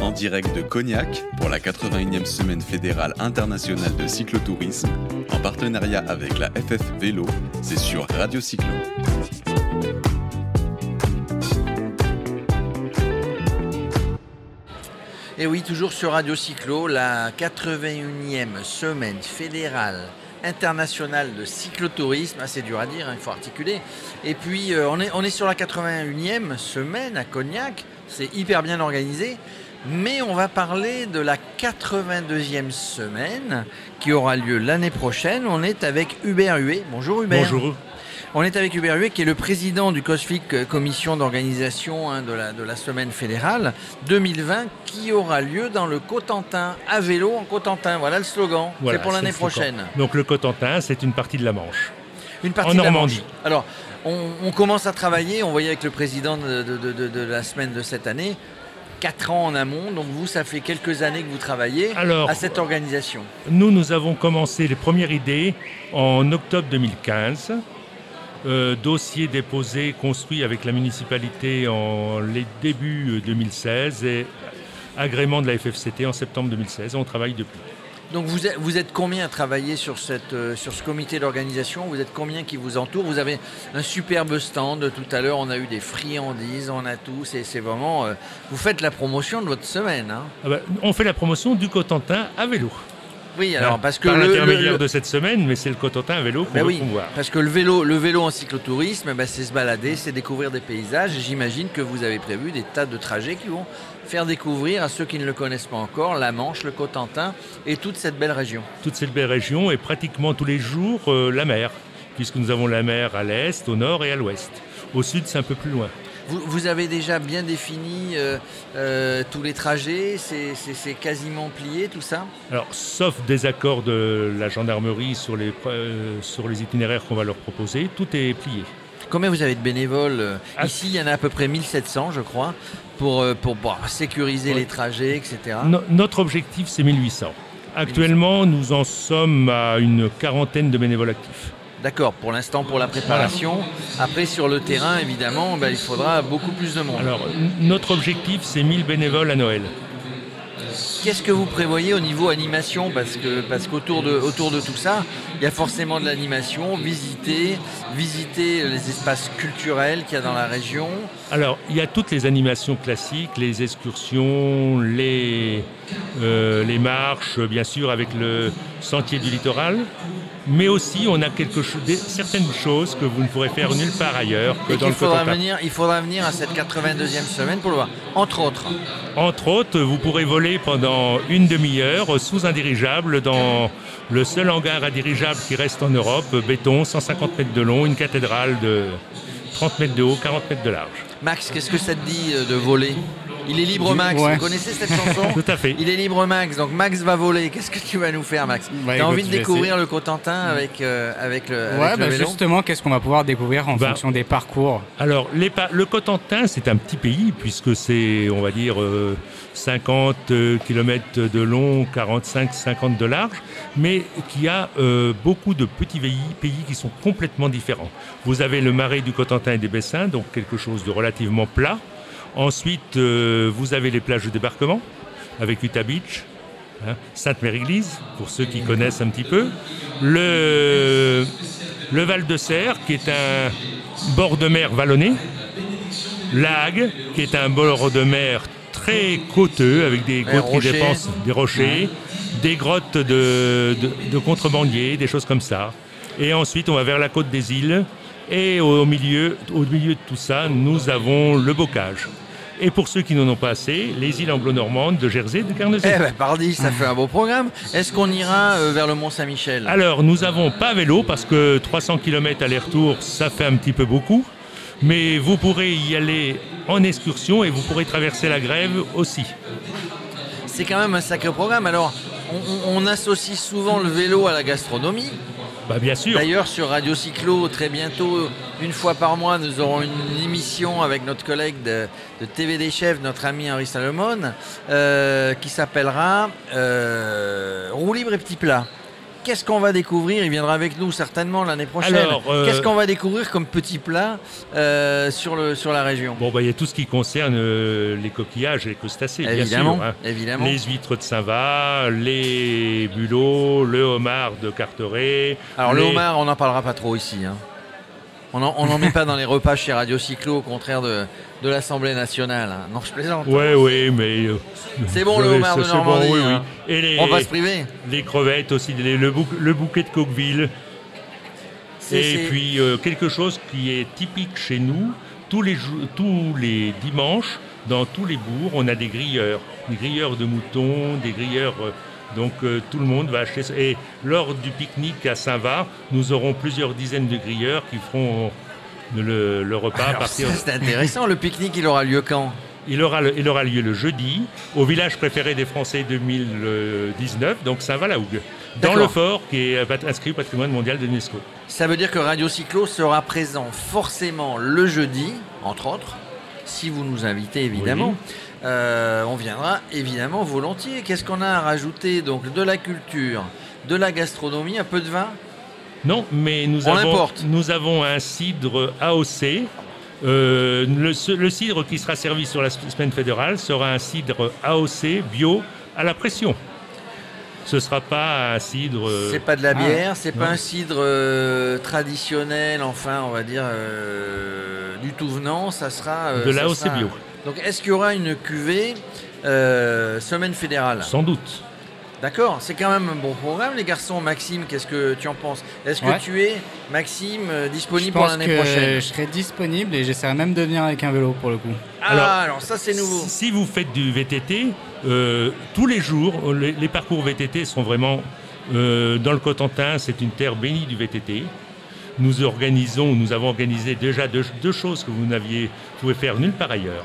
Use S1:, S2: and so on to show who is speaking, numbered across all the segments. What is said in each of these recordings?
S1: En direct de Cognac pour la 81e semaine fédérale internationale de cyclotourisme, en partenariat avec la FF Vélo, c'est sur Radio Cyclo.
S2: Et oui, toujours sur Radio Cyclo, la 81e semaine fédérale internationale de cyclotourisme. Ah, c'est dur à dire, hein, il faut articuler. Et puis, euh, on est sur la 81e semaine à Cognac. C'est hyper bien organisé. Mais on va parler de la 82e semaine qui aura lieu l'année prochaine. On est avec Hubert Huet. Bonjour Hubert.
S3: Bonjour.
S2: On est avec Hubert Huet, qui est le président du COSFIC, commission d'organisation hein, de, la, de la semaine fédérale 2020, qui aura lieu dans le Cotentin, à vélo en Cotentin. Voilà le slogan.
S3: Voilà,
S2: c'est pour l'année prochaine.
S3: Donc le Cotentin, c'est une partie de la Manche.
S2: Une partie
S3: En
S2: de la
S3: Normandie.
S2: Manche. Alors, on, on commence à travailler, on voyait avec le président de, de- de- de- de la semaine de cette année, 4 ans en amont. Donc vous, ça fait quelques années que vous travaillez
S3: Alors-
S2: à cette organisation.
S3: Nous, nous avons commencé les premières idées en octobre 2015. Euh, dossier déposé, construit avec la municipalité en les débuts euh, 2016 et agrément de la FFCT en septembre 2016. On travaille depuis.
S2: Donc vous êtes, vous êtes combien à travailler sur, euh, ce comité d'organisation? Vous êtes combien qui vous entoure Vous avez un superbe stand. Tout à l'heure, on a eu des friandises, on a tout. C'est c'est vraiment... euh, vous faites la promotion de votre semaine. hein?
S3: Ah bah, on fait la promotion du Cotentin à vélo.
S2: Oui, alors parce que...
S3: Par l'intermédiaire
S2: le-
S3: de cette semaine, mais c'est le Cotentin à vélo qu'on
S2: Ben oui,
S3: promouvoir.
S2: parce que le vélo, le vélo en cyclotourisme, ben c'est se balader, c'est découvrir des paysages. Et J'imagine que vous avez prévu des tas de trajets qui vont faire découvrir à ceux qui ne le connaissent pas encore la Manche, le Cotentin et toute cette belle région.
S3: toute cette belle région et pratiquement tous les jours euh, la mer, puisque nous avons la mer à l'est, au nord et à l'ouest. Au sud, c'est un peu plus loin.
S2: Vous, vous avez déjà bien défini euh, euh, tous les trajets, c'est- quasiment plié tout ça?
S3: Alors, sauf des accords de la gendarmerie sur les, euh, sur les itinéraires qu'on va leur proposer, tout est plié.
S2: Combien vous avez de bénévoles?
S3: Ah.
S2: Ici, il y en a à peu près 1700, je crois, pour, pour bon, sécuriser
S3: Ouais.
S2: les trajets, etc.
S3: No- notre objectif, c'est 1800. Actuellement, nous en sommes à une quarantaine de bénévoles actifs.
S2: D'accord, pour l'instant, pour la préparation. Après, sur le terrain, évidemment, ben, il faudra beaucoup plus de monde.
S3: Alors, notre objectif, c'est 1000 bénévoles à Noël.
S2: Qu'est-ce que vous prévoyez au niveau animation Parce que parce qu'autour de, autour de tout ça, il y a forcément de l'animation, visiter, visiter les espaces culturels qu'il y a dans la région.
S3: Alors, il y a toutes les animations classiques, les excursions, les, euh, les marches, bien sûr, avec le sentier du littoral. Mais aussi, on a quelque chose, des- certaines choses que vous ne pourrez faire nulle part ailleurs que
S2: Et
S3: dans
S2: qu'il
S3: le
S2: faudra
S3: Cotentin.
S2: venir, il faudra venir à cette 82e semaine pour le voir. Entre autres.
S3: Entre autres, vous pourrez voler pendant une demi-heure sous un dirigeable dans le seul hangar à dirigeable qui reste en Europe, béton, 150 mètres de long, une cathédrale de 30 mètres de haut, 40 mètres de large.
S2: Max, qu'est-ce que ça te dit euh, de voler? Il est libre Max,
S4: Ouais.
S2: vous connaissez cette chanson
S3: Tout à fait.
S2: Il est libre Max, donc Max va voler. Qu'est-ce que tu vas nous faire Max
S4: Bah,
S2: T'as envie de découvrir le Cotentin avec, euh, avec le, avec
S4: Ouais,
S2: le
S4: bah
S2: vélo
S4: justement, qu'est-ce qu'on va pouvoir découvrir en
S3: Bah.
S4: fonction des parcours
S3: Alors, les pa- le Cotentin, c'est un petit pays, puisque c'est, on va dire, euh, 50 km de long, 45-50 de large, mais qui a euh, beaucoup de petits pays, pays qui sont complètement différents. Vous avez le marais du Cotentin et des Bessins, donc quelque chose de relativement plat. Ensuite, euh, vous avez les plages de débarquement, avec Utah Beach, hein, Sainte-Mère-Église, pour ceux qui connaissent un petit peu. Le, le Val de Serre, qui est un bord de mer vallonné. L'Ague, qui est un bord de mer très côteux, avec des côtes qui
S2: rochers.
S3: dépensent des rochers, des grottes de, de, de contrebandiers, des choses comme ça. Et ensuite, on va vers la côte des îles. Et au milieu, au milieu de tout ça, nous avons le bocage. Et pour ceux qui n'en ont pas assez, les îles anglo-normandes de Jersey et de Guernesey.
S2: Eh ben, pardi, ça fait un beau programme. Est-ce qu'on ira euh, vers le Mont-Saint-Michel?
S3: Alors, nous n'avons pas vélo parce que 300 km aller-retour, ça fait un petit peu beaucoup. Mais vous pourrez y aller en excursion et vous pourrez traverser la grève aussi.
S2: C'est quand même un sacré programme. Alors, on associe souvent le vélo à la gastronomie.
S3: Bah.
S2: D'ailleurs, sur Radio Cyclo, très bientôt, une fois par mois, nous aurons une émission avec notre collègue de, TV des chefs, notre ami Henri Salomon, euh, qui s'appellera euh, Roue libre et petit plat. Qu'est-ce qu'on va découvrir Il viendra avec nous certainement l'année prochaine.
S3: Alors, euh,
S2: Qu'est-ce qu'on va découvrir comme petit plat euh, sur, le, sur la région?
S3: Bon, bah, il y a tout ce qui concerne euh, les coquillages et les crustacés, bien sûr. hein.
S2: évidemment.
S3: Les huîtres de Saint-Va, les bulots, le homard de Carteret.
S2: Alors le homard, on n'en parlera pas trop ici. hein. On n'en met pas dans les repas chez Radio Cyclo, au contraire de, de l'Assemblée nationale. hein. Non, je plaisante.
S3: Ouais, ouais, mais. euh,
S2: C'est bon, le homard de
S3: bon,
S2: Normandie,
S3: oui,
S2: hein.
S3: oui. Et les,
S2: On va se priver.
S3: les crevettes aussi, les- le, bouc- le bouquet de Coqueville. Et puis euh, quelque chose qui est typique chez nous, tous les, jou- tous les dimanches, dans tous les bourgs, on a des grilleurs. Des grilleurs de moutons, des grilleurs. euh, donc euh, tout le monde va acheter. Et lors du pique-nique à Saint-Va, nous aurons plusieurs dizaines de grilleurs qui feront le, le repas à partir.
S2: c'est intéressant. Le pique-nique, il aura lieu quand?
S3: Il aura, le- il aura lieu le jeudi au village préféré des Français 2019, donc Saint-Va-la-Hougue, dans le fort qui est inscrit au patrimoine mondial de l'UNESCO.
S2: Ça veut dire que Radio Cyclo sera présent forcément le jeudi, entre autres, si vous nous invitez évidemment. Euh, on viendra évidemment volontiers. Qu'est-ce qu'on a à rajouter Donc de la culture, de la gastronomie, un peu de vin?
S3: Non, mais nous,
S2: On
S3: avons, nous avons un cidre AOC. Euh, le, ce- le cidre qui sera servi sur la semaine fédérale sera un cidre AOC bio à la pression. Ce ne sera pas un cidre. euh,
S2: C'est pas de la
S4: ah,
S2: bière, c'est pas un cidre traditionnel, enfin on va dire tout venant, ça sera euh,
S3: de
S2: sera-
S3: bio,
S2: Donc est-ce qu'il y aura une cuvée euh, semaine fédérale?
S3: Sans doute.
S2: D'accord, c'est quand même un bon programme, les garçons. Maxime, qu'est-ce que tu en penses? Est-ce que
S4: Ouais.
S2: tu es, Maxime, euh, disponible pour l'année prochaine?
S4: je serai disponible et j'essaierai même de venir avec un vélo pour le coup.
S2: Ah,
S3: Alors,
S2: alors, ça c'est nouveau.
S3: Si si vous faites du VTT, euh, tous les jours, les, les parcours VTT sont vraiment euh, dans le Cotentin. C'est une terre bénie du VTT. Nous organisons, nous avons organisé déjà deux, deux choses que vous n'aviez pouvez faire nulle part ailleurs.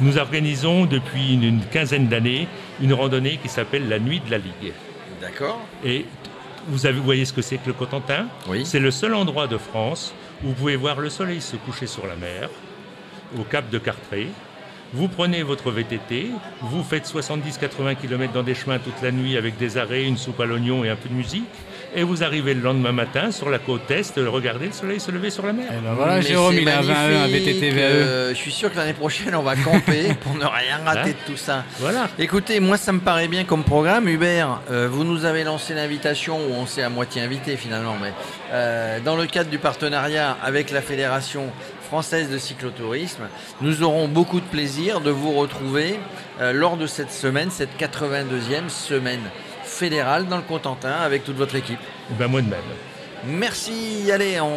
S3: Nous organisons depuis une, une quinzaine d'années une randonnée qui s'appelle la Nuit de la Ligue.
S2: D'accord.
S3: Et vous, avez, vous voyez ce que c'est que le Cotentin?
S2: Oui.
S3: C'est le seul endroit de France où vous pouvez voir le soleil se coucher sur la mer, au cap de Cartré. Vous prenez votre VTT, vous faites 70-80 km dans des chemins toute la nuit avec des arrêts, une soupe à l'oignon et un peu de musique. Et vous arrivez le lendemain matin sur la côte Est, regardez le soleil se lever sur la mer.
S4: Et ben voilà,
S2: Mais
S4: Jérôme, il a un, un
S2: magnifique,
S4: VTT VAE.
S2: euh, je suis sûr que l'année prochaine, on va camper pour ne rien rater
S3: Hein
S2: de tout ça.
S3: Voilà.
S2: Écoutez, moi ça me paraît bien comme programme. Hubert, euh, vous nous avez lancé l'invitation, où on s'est à moitié invité finalement, mais euh, dans le cadre du partenariat avec la Fédération française de cyclotourisme, nous aurons beaucoup de plaisir de vous retrouver euh, lors de cette semaine, cette 82e semaine fédérale dans le Cotentin avec toute votre équipe.
S3: Ben moi de même.
S2: Merci, allez, on,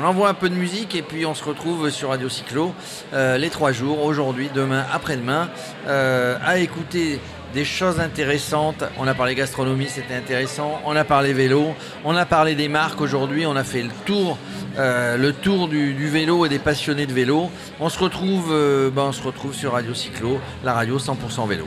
S2: on envoie un peu de musique et puis on se retrouve sur Radio Cyclo euh, les trois jours, aujourd'hui, demain, après-demain, euh, à écouter des choses intéressantes. On a parlé gastronomie, c'était intéressant. On a parlé vélo, on a parlé des marques aujourd'hui, on a fait le tour, euh, le tour du, du vélo et des passionnés de vélo. On se retrouve, ben, on se retrouve sur Radio Cyclo, la radio 100% vélo.